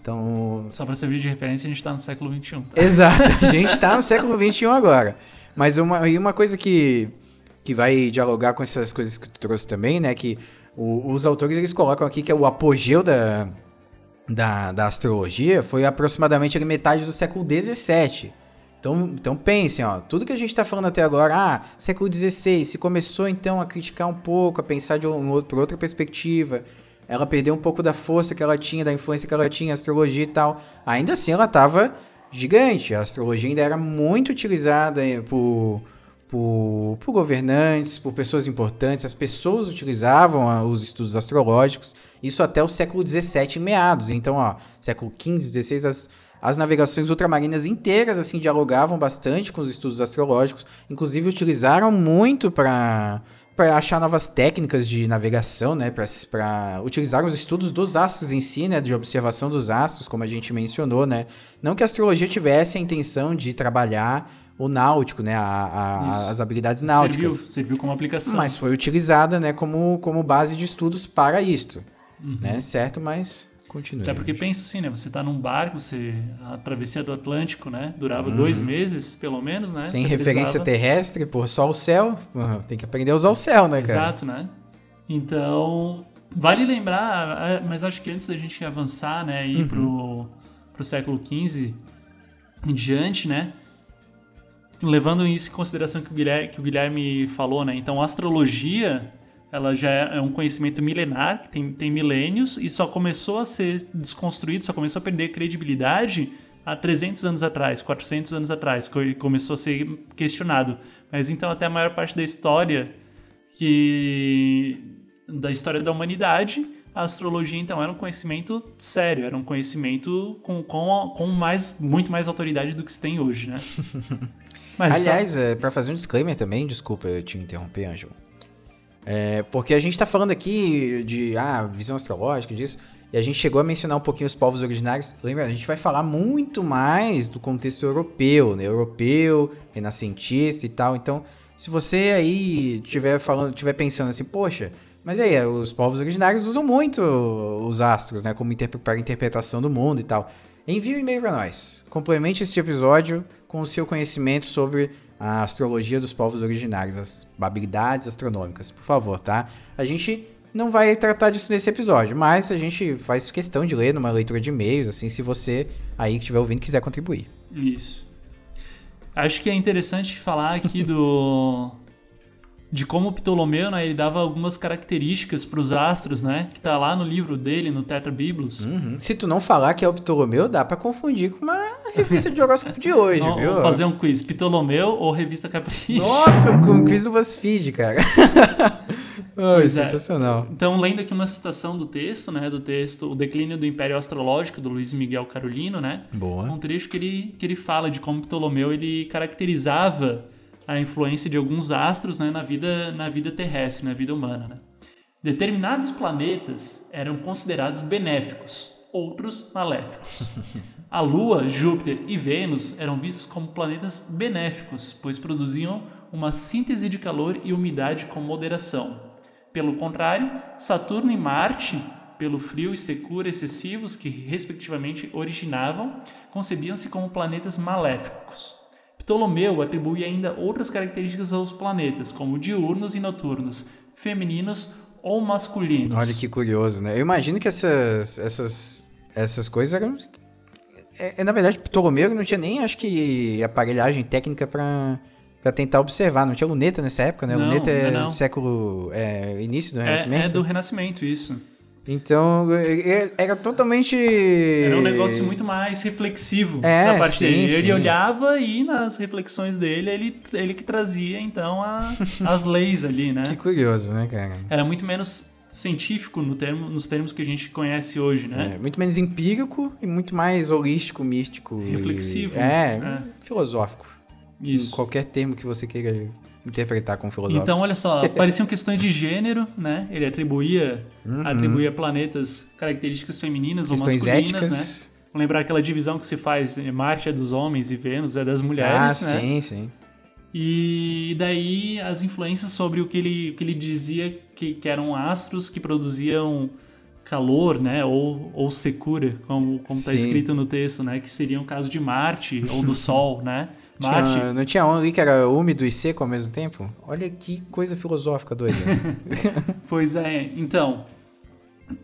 Então, Só para servir de referência, a gente tá no século XXI. tá? Exato, a gente está no século XXI agora. Mas uma, e uma coisa que, que vai dialogar com essas coisas que tu trouxe também, né? Que o- os autores eles colocam aqui que é o apogeu da, da, da astrologia foi aproximadamente metade do século XVII. Então, então pensem, ó, tudo que a gente está falando até agora, ah, século XVI, se começou então a criticar um pouco, a pensar de um, por outra perspectiva, ela perdeu um pouco da força que ela tinha, da influência que ela tinha, astrologia e tal. Ainda assim, ela estava gigante. A astrologia ainda era muito utilizada eh, por, por, por governantes, por pessoas importantes. As pessoas utilizavam ah, os estudos astrológicos. Isso até o século XVII em meados. Então, ó, século XV, XVI, as, as navegações ultramarinas inteiras assim dialogavam bastante com os estudos astrológicos. Inclusive, utilizaram muito para para achar novas técnicas de navegação, né, para utilizar os estudos dos astros em si, né, de observação dos astros, como a gente mencionou, né, não que a astrologia tivesse a intenção de trabalhar o náutico, né, a- a- as habilidades Serviu, náuticas, serviu como aplicação. mas foi utilizada, né, como, como base de estudos para isto, Uhum. né, certo? Mas continue. Até porque pensa assim, né? Você tá num barco, você a travessia do Atlântico, né? Durava dois meses, pelo menos, né? Uhum. Sem Você referência precisava- terrestre, por só o céu, uhum, tem que aprender a usar o céu, né, cara? Exato, né? Então, vale lembrar, ah, mas acho que antes da gente avançar, né, ir Uhum. pro, pro século XV em diante, né? Levando isso em consideração que o Guilherme, que o Guilherme falou, né? Então, a astrologia, ela já é um conhecimento milenar, que tem, tem milênios, e só começou a ser desconstruído, só começou a perder credibilidade há 300 anos atrás, 400 anos atrás, começou a ser questionado. Mas então, até a maior parte da história que da história da humanidade, a astrologia então era um conhecimento sério, era um conhecimento com, com, com mais, muito mais autoridade do que se tem hoje, né? Mas só- Aliás, é, para fazer um disclaimer também, desculpa eu te interromper, Ângelo. É, porque a gente tá falando aqui de ah, visão astrológica, disso, e a gente chegou a mencionar um pouquinho os povos originários. Lembra, a gente vai falar muito mais do contexto europeu, né? Europeu, renascentista e tal. Então, se você aí tiver falando, tiver pensando assim, poxa, mas aí, os povos originários usam muito os astros, né? Como interpre- para interpretação do mundo e tal. Envie um e-mail para nós. Complemente este episódio com o seu conhecimento sobre a astrologia dos povos originários, as habilidades astronômicas, por favor, tá? A gente não vai tratar disso nesse episódio, mas a gente faz questão de ler numa leitura de e-mails, assim, se você aí que estiver ouvindo quiser contribuir. Isso. Acho que é interessante falar aqui do de como Ptolomeu, né, ele dava algumas características para os astros, né, que tá lá no livro dele, no Tetra Biblos. Uhum. Se tu não falar que é o Ptolomeu, dá pra confundir com uma revista de horóscopo de hoje, Vamos viu? fazer um quiz, Ptolomeu ou Revista Capricho? Nossa, um quiz do BuzzFeed, cara. É. sensacional. Então, lendo aqui uma citação do texto, né, do texto O Declínio do Império Astrológico, do Luiz Miguel Carolino, né, Boa. um trecho que ele, que ele fala de como Ptolomeu ele caracterizava a influência de alguns astros né, na, vida, na vida terrestre, na vida humana. Né? Determinados planetas eram considerados benéficos, outros maléficos. A Lua, Júpiter e Vênus eram vistos como planetas benéficos, pois produziam uma síntese de calor e umidade com moderação. Pelo contrário, Saturno e Marte, pelo frio e secura excessivos que respectivamente originavam, concebiam-se como planetas maléficos. Ptolomeu atribui ainda outras características aos planetas, como diurnos e noturnos, femininos ou masculinos. Olha que curioso, né? Eu imagino que essas, essas, essas coisas eram. É, é, na verdade, Ptolomeu não tinha nem, acho que, aparelhagem técnica pra tentar observar. Não tinha luneta nessa época, né? Não, luneta é não, do século. É, início do É, Renascimento. é do Renascimento, isso. Então, é- é- era totalmente. Era um negócio muito mais reflexivo É, da parte sim, dele. Ele sim. olhava e nas reflexões dele, ele, ele que trazia, então, a- as leis ali, né? Que curioso, né, cara? Era muito menos científico no termo, nos termos que a gente conhece hoje, né? É, muito menos empírico e muito mais holístico, místico. e- Reflexivo, É, é. filosófico. Em Isso. qualquer termo que você queira interpretar como filosófico. Então, olha só, pareciam questões de gênero, né? Ele atribuía, Uhum. atribuía a planetas características femininas ou Questões masculinas, né? éticas. Vamos lembrar aquela divisão que se faz, Marte é dos homens e Vênus é das ah, mulheres, né? sim, sim. E daí as influências sobre o que ele, o que ele dizia que, que eram astros que produziam calor, né? Ou, ou secura, como está escrito no texto, né? Que seria o caso de Marte ou do Sol, né? Marte, Tinha, não tinha um ali que era úmido e seco ao mesmo tempo? Olha que coisa filosófica doida. Pois é, então.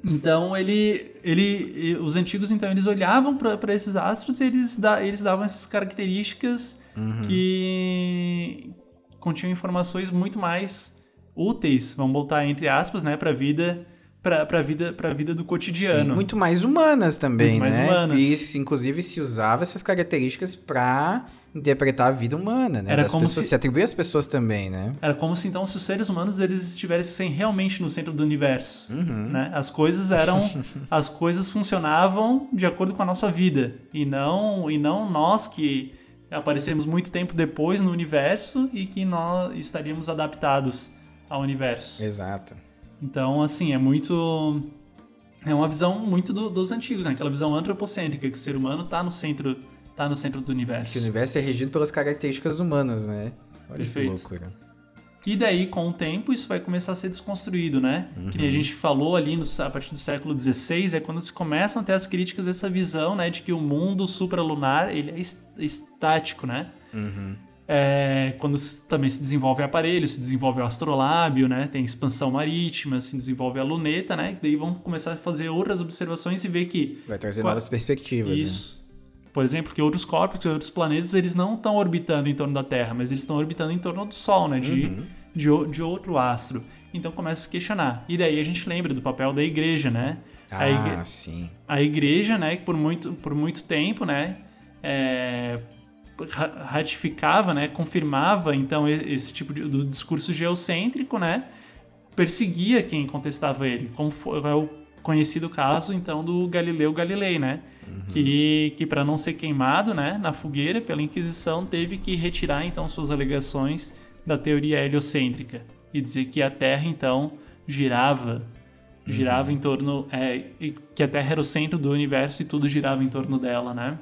Então ele, ele, os antigos então eles olhavam para esses astros e eles, da, eles davam essas características Uhum. que continham informações muito mais úteis, vamos botar entre aspas, né, para a vida, para a vida, para vida do Sim, cotidiano. muito mais humanas também, Muito mais né? humanas. E isso, inclusive se usava essas características pra interpretar a vida humana, né? Era Das como pessoas, se- se atribuir às pessoas também, né? Era como se então se os seres humanos eles estivessem realmente no centro do universo. Uhum. né? As coisas eram, as coisas funcionavam de acordo com a nossa vida e não e não nós que aparecemos muito tempo depois no universo e que nós estaríamos adaptados ao universo. Exato. Então, assim, é muito é uma visão muito do- dos antigos, né? Aquela visão antropocêntrica que o ser humano está no centro tá no centro do Que o universo. universo é regido pelas características humanas, né? Olha Perfeito. que loucura. E daí, com o tempo, isso vai começar a ser desconstruído, né? Que nem a gente falou ali no, a partir do século XVI, é quando se começam a ter as críticas dessa visão, né? De que o mundo supralunar, ele é es- estático, né? Uhum. É, quando também se desenvolve aparelho, se desenvolve o astrolábio, né? Tem expansão marítima, se desenvolve a luneta, né? Que daí vão começar a fazer outras observações e ver que Vai trazer Qua- novas perspectivas. né? Por exemplo, que outros corpos, que outros planetas, eles não estão orbitando em torno da Terra, mas eles estão orbitando em torno do Sol, né? De, Uhum. de, de outro astro. Então começa a se questionar. E daí a gente lembra do papel da igreja, né? A Ah, igre- sim. A igreja, né, que por muito, por muito tempo, né, é, ra- ratificava, né, confirmava então esse tipo de do discurso geocêntrico, né, perseguia quem contestava ele, como foi é o conhecido caso então do Galileu Galilei, né, que que para não ser queimado, né, na fogueira pela Inquisição teve que retirar então suas alegações da teoria heliocêntrica e dizer que a Terra então girava girava em torno é, que a Terra era o centro do universo e tudo girava em torno dela, né?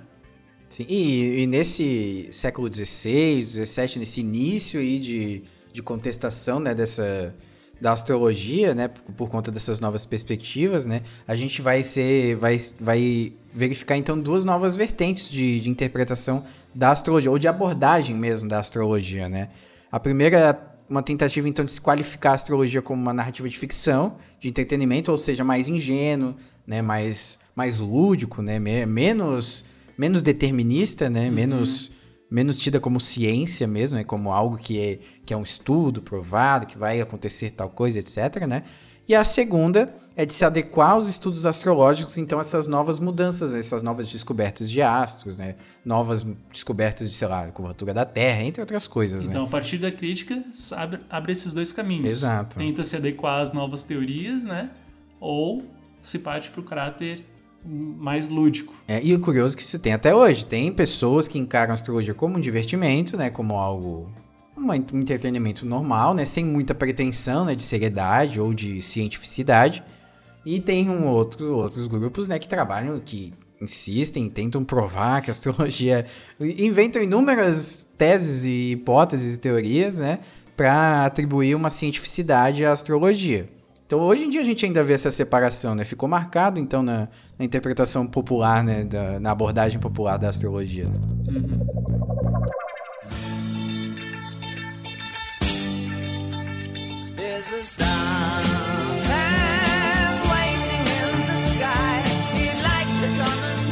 Sim, E, e nesse século XVI, XVII, nesse início aí de, de contestação né, dessa, da astrologia, né, por, por conta dessas novas perspectivas, né, a gente vai ser, vai, vai verificar então duas novas vertentes de, de interpretação da astrologia, ou de abordagem mesmo da astrologia, né. A primeira é uma tentativa então de se qualificar a astrologia como uma narrativa de ficção, de entretenimento, ou seja, mais ingênuo, né, mais, mais lúdico, né, me- menos menos determinista, né? Menos, menos tida como ciência mesmo, né? Como algo que é, que é um estudo provado, que vai acontecer tal coisa, etc, né? E a segunda é de se adequar aos estudos astrológicos, então, essas novas mudanças, essas novas descobertas de astros, né? Novas descobertas de, sei lá, curvatura da Terra, entre outras coisas, Então, né? a partir da crítica, abre, abre esses dois caminhos. Exato. Tenta se adequar às novas teorias, né? Ou se parte para o caráter mais lúdico. É, e o curioso é que isso tem até hoje. Tem pessoas que encaram a astrologia como um divertimento, né? Como algo. Um entretenimento normal, né? Sem muita pretensão né, de seriedade ou de cientificidade. E tem um outro, outros grupos né, que trabalham, que insistem, tentam provar que a astrologia. inventam inúmeras teses e hipóteses e teorias, né? Para atribuir uma cientificidade à astrologia. Então, hoje em dia a gente ainda vê essa separação, né? Ficou marcado, então, na, na interpretação popular, né? Da- na abordagem popular da astrologia. né? Uhum.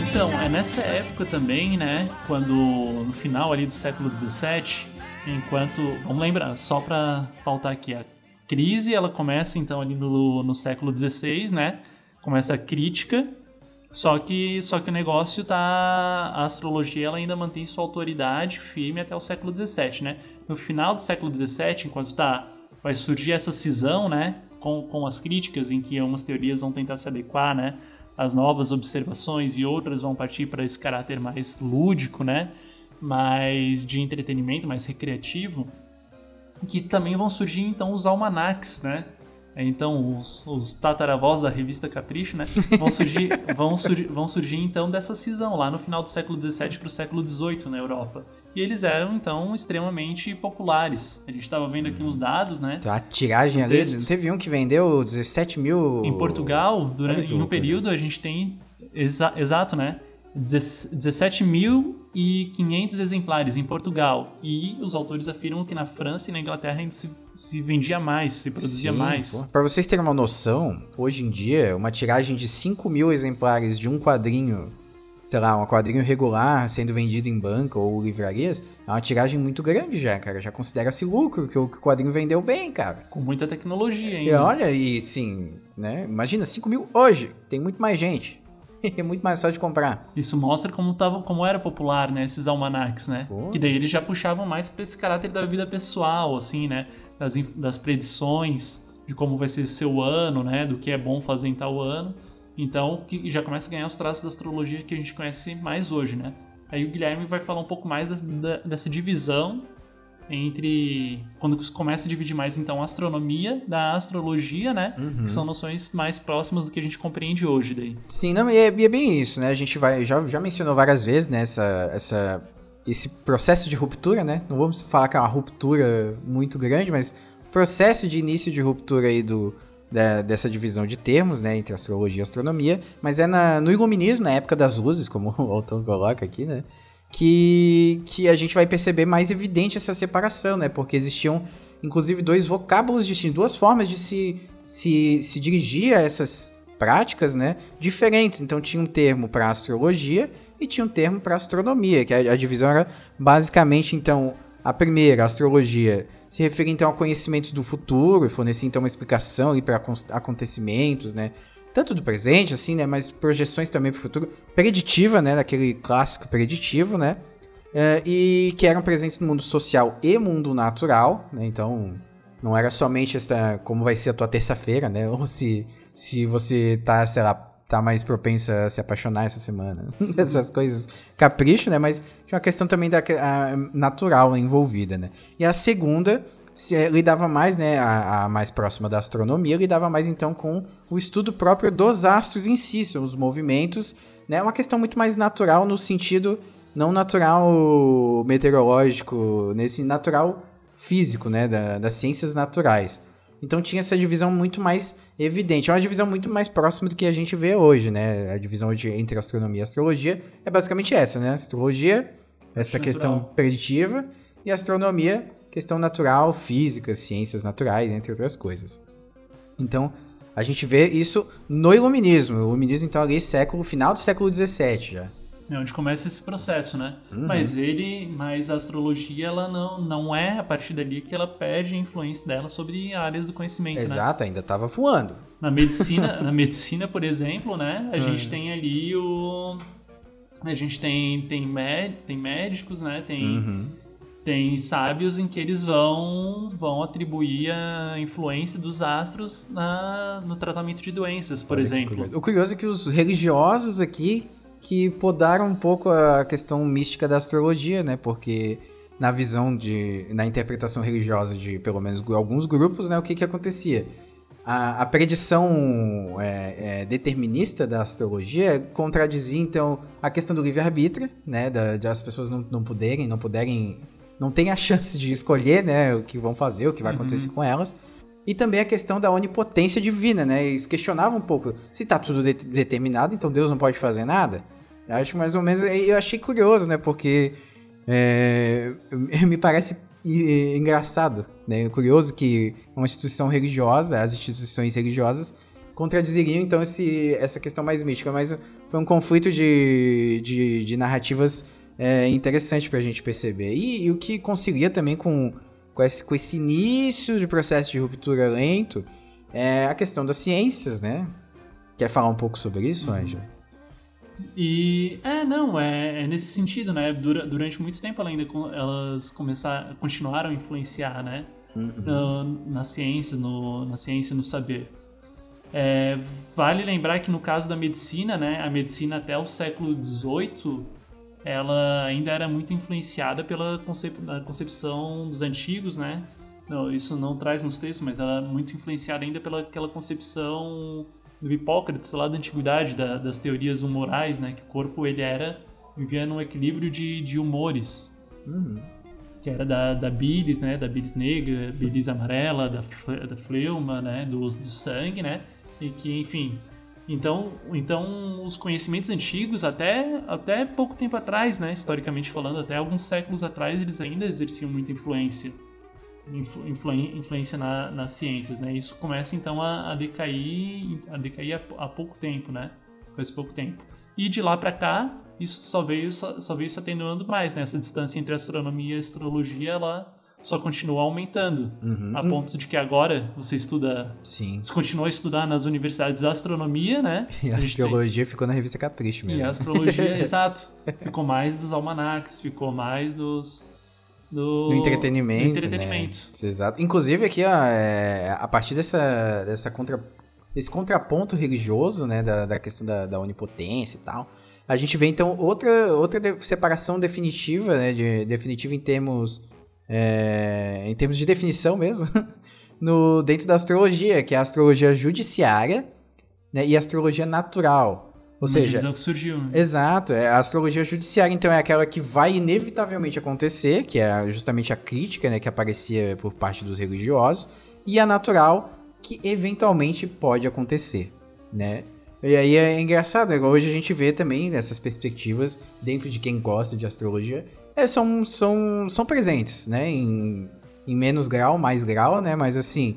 Então, é nessa época também, né? Quando no final ali do século XVII, enquanto. Vamos lembrar, só para faltar aqui, a crise ela começa então ali no, no século XVI, né? Começa a crítica. Só que, só que o negócio tá. A astrologia ela ainda mantém sua autoridade firme até o século XVII, né? No final do século XVII, enquanto tá. Vai surgir essa cisão, né? Com, com as críticas, em que algumas teorias vão tentar se adequar, né? Às novas observações e outras vão partir para esse caráter mais lúdico, né? Mais de entretenimento, mais recreativo. Que também vão surgir então os almanacs, né? Então, os, os tataravós da revista Capricho, né? Vão surgir, vão, sur- vão surgir então dessa cisão lá no final do século XVII para o século XVIII na Europa. E eles eram então extremamente populares. A gente estava vendo aqui uns dados, né? Então, a tiragem ali, não teve um que vendeu 17 mil... Em Portugal, durante, em um período, a gente tem. exa- exato, né? 17.500 exemplares em Portugal. E os autores afirmam que na França e na Inglaterra ainda se, se vendia mais, se produzia Sim, mais. pô. Pra vocês terem uma noção, hoje em dia, uma tiragem de 5 mil exemplares de um quadrinho, sei lá, um quadrinho regular sendo vendido em banca ou livrarias, é uma tiragem muito grande já, cara. Já considera-se lucro que o quadrinho vendeu bem, cara. Com muita tecnologia E ainda. olha, e sim, né? Imagina, 5 mil hoje, tem muito mais gente. É muito mais fácil de comprar. Isso mostra como, tava, como era popular, né? Esses almanacs, né? Pô. Que daí eles já puxavam mais pra esse caráter da vida pessoal, assim, né? Das, das predições de como vai ser seu ano, né? Do que é bom fazer em tal ano. Então, que já começa a ganhar os traços da astrologia que a gente conhece mais hoje, né? Aí o Guilherme vai falar um pouco mais dessa divisão entre... Quando se começa a dividir mais, então, a astronomia da astrologia, né? Uhum. Que são noções mais próximas do que a gente compreende hoje daí. Sim, não, e é, e é bem isso, né? A gente vai, já, já mencionou várias vezes, né, essa, essa, esse processo de ruptura, né? Não vamos falar que é uma ruptura muito grande, mas processo de início de ruptura aí do, da- dessa divisão de termos, né, entre astrologia e astronomia, mas é na, no iluminismo, na época das luzes, como o autor coloca aqui, né? Que, que a gente vai perceber mais evidente essa separação, né? Porque existiam, inclusive, dois vocábulos distintos, duas formas de se, se, se dirigir a essas práticas, né? Diferentes. Então tinha um termo para astrologia e tinha um termo para astronomia, que a, a divisão era basicamente, então, a primeira, a astrologia, se referia então a conhecimentos do futuro e fornecia então uma explicação para acontecimentos, né? Tanto do presente, assim, né? Mas projeções também para o futuro. Preditiva, né? Daquele clássico preditivo, né? É, e que eram presentes no mundo social e mundo natural, né? Então, não era somente essa como vai ser a tua terça-feira, né? Ou se, se você tá, sei lá, tá mais propensa a se apaixonar essa semana. Essas coisas, capricho, né? Mas tinha uma questão também da natural envolvida, né? E a segunda se, lidava mais, né? A, a mais próxima da astronomia, lidava mais então com o estudo próprio dos astros em si, os movimentos, né? Uma questão muito mais natural no sentido não natural meteorológico, nesse natural físico, né, da- das ciências naturais. Então tinha essa divisão muito mais evidente. É uma divisão muito mais próxima do que a gente vê hoje, né? A divisão de- entre astronomia e astrologia é basicamente essa, né? Astrologia, essa Natural. questão preditiva, e astronomia, questão natural, física, ciências naturais, entre outras coisas. Então, a gente vê isso no iluminismo. O iluminismo, então, ali, século, final do século XVII já. É onde começa esse processo, né? Uhum. Mas ele, mas a astrologia, ela não, não é a partir dali que ela perde a influência dela sobre áreas do conhecimento, né? Exato, ainda estava voando. Na medicina, na medicina, por exemplo, né? A Uhum. gente tem ali o a gente tem tem, mé- tem médicos, né? Tem Uhum. Tem sábios em que eles vão vão atribuir a influência dos astros na, no tratamento de doenças, por Olha exemplo. curioso. O curioso é que os religiosos aqui que podaram um pouco a questão mística da astrologia, né? Porque na visão de, na interpretação religiosa de pelo menos alguns grupos, né? O que que acontecia? A, a predição é, é, determinista da astrologia contradizia então a questão do livre-arbítrio, né? Da, de as pessoas não, não poderem, não puderem, não tem a chance de escolher, né? O que vão fazer, o que vai Uhum. acontecer com elas. E também a questão da onipotência divina, né? Eles questionavam um pouco. Se tá tudo de- determinado, então Deus não pode fazer nada? Eu acho mais ou menos. Eu achei curioso, né? Porque é, me parece engraçado, né? Curioso que uma instituição religiosa, as instituições religiosas, contradiziriam então esse, essa questão mais mística. Mas foi um conflito de, de, de narrativas é, interessante pra gente perceber. E, e o que concilia também com, com, esse, com esse início de processo de ruptura lento é a questão das ciências, né? Quer falar um pouco sobre isso, Uhum. Ângelo? E é, não, é, é nesse sentido, né? Dura- durante muito tempo ela ainda elas começaram, continuaram a influenciar, né? no- na ciência, no, na ciência e no saber. É, vale lembrar que no caso da medicina, né, a medicina até o século XVIII, ela ainda era muito influenciada pela concep- concepção dos antigos, né, não, isso não traz nos textos, mas ela é muito influenciada ainda pela aquela concepção do Hipócrates lá da antiguidade, da- das teorias humorais, né? Que o corpo ele era vivia num equilíbrio de, de humores, Uhum. que era da, da bilis, né? Da bilis negra, bilis amarela, da, da fleuma, né? Do, do sangue, né? E que, enfim, então, então os conhecimentos antigos até até pouco tempo atrás, né? Historicamente falando, até alguns séculos atrás, eles ainda exerciam muita influência, influ, influência na, nas ciências, né? Isso começa então a, a decair, a decair há, há pouco tempo, né? Faz pouco tempo. E de lá para cá, isso só veio só, só veio se atenuando mais, né? Essa distância entre astronomia e astrologia, ela só continua aumentando. Uhum. A ponto de que agora você estuda, Sim. você continua a estudar nas universidades astronomia, né? E a A gente tem- astrologia ficou na revista Capricho mesmo. E a astrologia, exato. Ficou mais dos almanacs, ficou mais dos. Do, No entretenimento. do entretenimento. Né? Exato. Inclusive aqui, ó, é, a partir dessa, dessa contra, desse contraponto religioso, né, da, da questão da, da onipotência e tal, a gente vê então outra, outra de- separação definitiva, né, de, definitiva em termos, é, em termos de definição mesmo, no, dentro da astrologia, que é a astrologia judiciária né, e a astrologia natural. Ou Uma seja, que surgiu. né? Exato, é, a astrologia judiciária então é aquela que vai inevitavelmente acontecer, que é justamente a crítica né, que aparecia por parte dos religiosos, e a natural, que eventualmente pode acontecer, né? E aí é engraçado, né? hoje a gente vê também essas perspectivas dentro de quem gosta de astrologia, é, são, são, são presentes, né? Em, em menos grau, mais grau, né? Mas assim,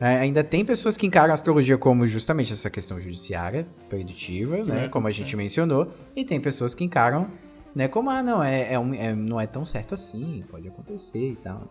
é, ainda tem pessoas que encaram a astrologia como justamente essa questão judiciária, preditiva, Que né? vai Como a acontecer. gente mencionou. E tem pessoas que encaram, né? Como, ah, não, é, é, um- é- não é tão certo assim, pode acontecer e tal.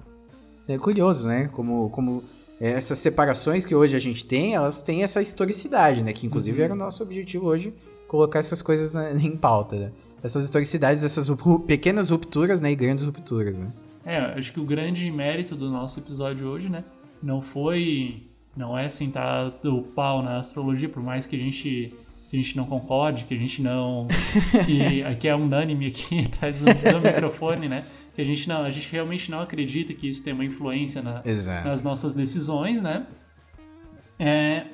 É curioso, né? Como, como essas separações que hoje a gente tem, elas têm essa historicidade, né? Que inclusive Uhum. era o nosso objetivo hoje, colocar essas coisas na- em pauta, né? Essas historicidades, essas ru- pequenas rupturas, né? E grandes rupturas, né? É, acho que o grande mérito do nosso episódio hoje, né? Não foi. Não é sentar o pau na astrologia, por mais que a gente. Que a gente não concorde, que a gente não. que aqui é unânime aqui atrás do, do microfone, né? Que a gente não. A gente realmente não acredita que isso tem uma influência na, nas nossas decisões, né? É,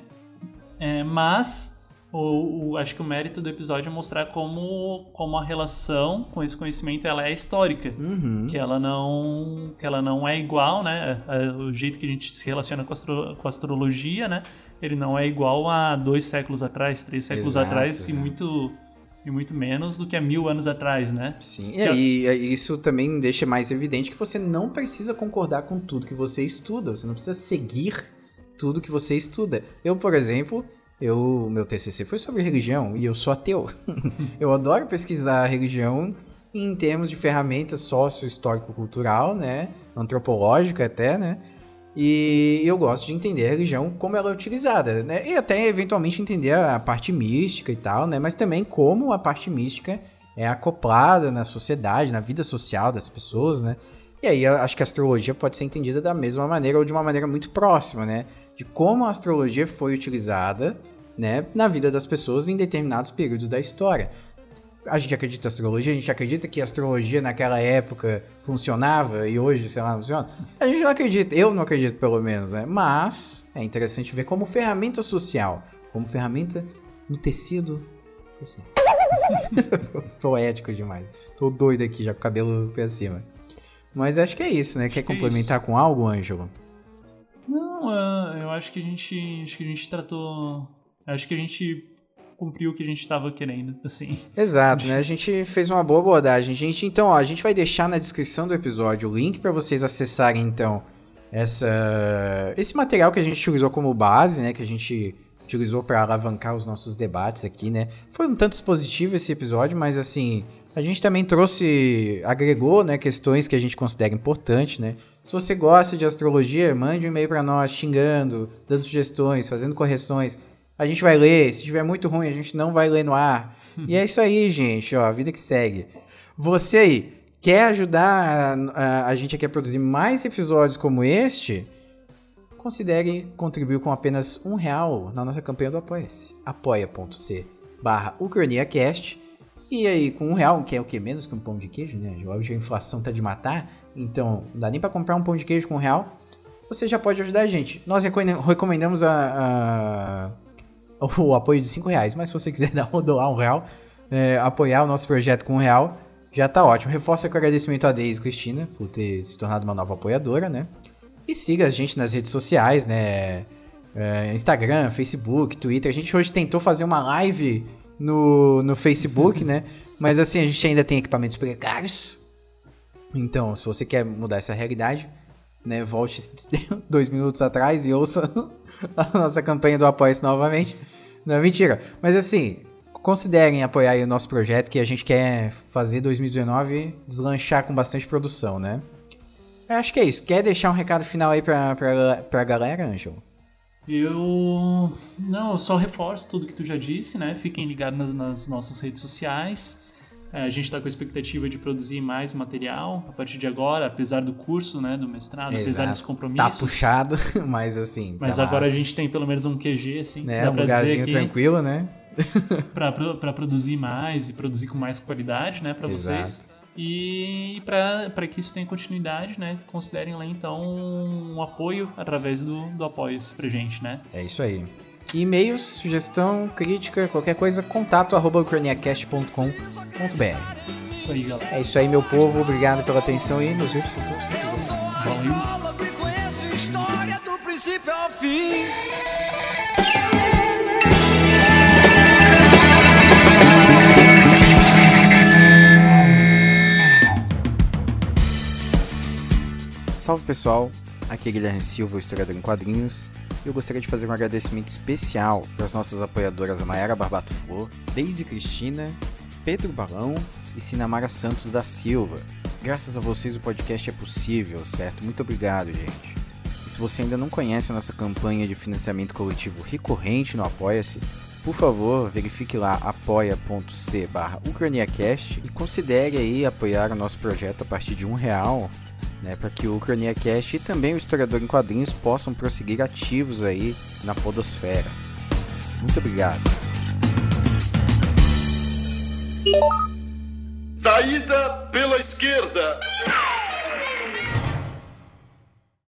é, mas o, o- acho que o mérito do episódio é mostrar como, como a relação com esse conhecimento ela é histórica, Uhum. que ela não que ela não é igual, né? É, O jeito que a gente se relaciona com a, astro- com a astrologia, né? Ele não é igual a dois séculos atrás, três séculos Exato, atrás e exato. muito e muito menos do que há mil anos atrás, né? Sim, Que e isso também deixa mais evidente que você não precisa concordar com tudo que você estuda, você não precisa seguir tudo que você estuda. Eu, por exemplo, eu meu TCC foi sobre religião e eu sou ateu. eu adoro pesquisar religião em termos de ferramentas sócio-histórico-cultural, né, antropológica até, né? E eu gosto de entender a religião como ela é utilizada, né? E até eventualmente entender a parte mística e tal, né? Mas também como a parte mística é acoplada na sociedade, na vida social das pessoas, né? E aí acho que a astrologia pode ser entendida da mesma maneira ou de uma maneira muito próxima, né? De como a astrologia foi utilizada, né, na vida das pessoas em determinados períodos da história. A gente acredita em astrologia, a gente acredita que a astrologia naquela época funcionava e hoje, sei lá, não funciona. A gente não acredita, eu não acredito pelo menos, né? Mas é interessante ver como ferramenta social, como ferramenta no tecido social. Poético demais. Tô doido aqui, já com o cabelo pra cima. Mas acho que é isso, né? Quer que é complementar com algo, Ângelo? Não, ah, eu acho que a gente acho que a gente tratou, acho que a gente cumpriu o que a gente estava querendo, assim. Exato, né? A gente fez uma boa abordagem. Gente, então, ó, a gente vai deixar na descrição do episódio o link para vocês acessarem então essa esse material que a gente utilizou como base, né, que a gente utilizou para alavancar os nossos debates aqui, né? Foi um tanto expositivo esse episódio, mas assim, a gente também trouxe, agregou, né, questões que a gente considera importantes, né? Se você gosta de astrologia, mande um e-mail para nós xingando, dando sugestões, fazendo correções. A gente vai ler, se tiver muito ruim, a gente não vai ler no ar. E é isso aí, gente, ó, vida que segue. Você aí, quer ajudar a, a- a gente aqui a produzir mais episódios como este? Considere contribuir com apenas um real na nossa campanha do Apoia-se. apoia.c barra ucraniacast. E aí, com um real, que é o que? Menos que um pão de queijo, né? Hoje a inflação tá de matar, então não dá nem pra comprar um pão de queijo com um real. você já pode ajudar a gente. Nós recomenda- recomendamos a, a- o apoio de 5 reais, mas se você quiser dar, doar um real, é, apoiar o nosso projeto com um real, já tá ótimo. Reforço o agradecimento a Deise Cristina por ter se tornado uma nova apoiadora, né? E siga a gente nas redes sociais, né? É, Instagram, Facebook, Twitter. A gente hoje tentou fazer uma live no, no Facebook, né? Mas assim, a gente ainda tem equipamentos precários. Então, se você quer mudar essa realidade, né, volte dois minutos atrás e ouça a nossa campanha do Apoia-se novamente. Não, é mentira. Mas assim, considerem apoiar o nosso projeto, que a gente quer fazer 2019 deslanchar com bastante produção, né? Eu acho que é isso. Quer deixar um recado final aí pra, pra, pra galera, Ângelo? Eu. Não, eu só reforço tudo que tu já disse, né? Fiquem ligados nas, nas nossas redes sociais. É, a gente está com a expectativa de produzir mais material a partir de agora, apesar do curso, né? Do mestrado, apesar Exato. dos compromissos. Tá puxado, mas assim. Mas tá agora a massa, gente tem pelo menos um QG, assim, Né, dá um lugarzinho aqui, tranquilo, né? pra produzir mais e produzir com mais qualidade, né, pra vocês. E para que isso tenha continuidade, né, considerem lá então um apoio através do, do Apoia-se pra gente, né? É isso aí. E-mails, sugestão, crítica, qualquer coisa, contato arroba. Isso aí, galera. É isso aí, meu povo. Obrigado pela atenção e nos vemos no próximo. Valeu. Salve pessoal, aqui é Guilherme Silva, historiador em quadrinhos. E eu gostaria de fazer um agradecimento especial para as nossas apoiadoras Mayara Barbato Flor, Deise Cristina, Pedro Balão e Sinamara Santos da Silva. Graças a vocês o podcast é possível, certo? Muito obrigado, gente. E se você ainda não conhece a nossa campanha de financiamento coletivo recorrente no Apoia-se, por favor, verifique lá apoia.c barra e considere aí apoiar o nosso projeto a partir de um real né, para que o UcraniaCast e também o Historiador em Quadrinhos possam prosseguir ativos aí na podosfera. Muito obrigado. Saída pela esquerda.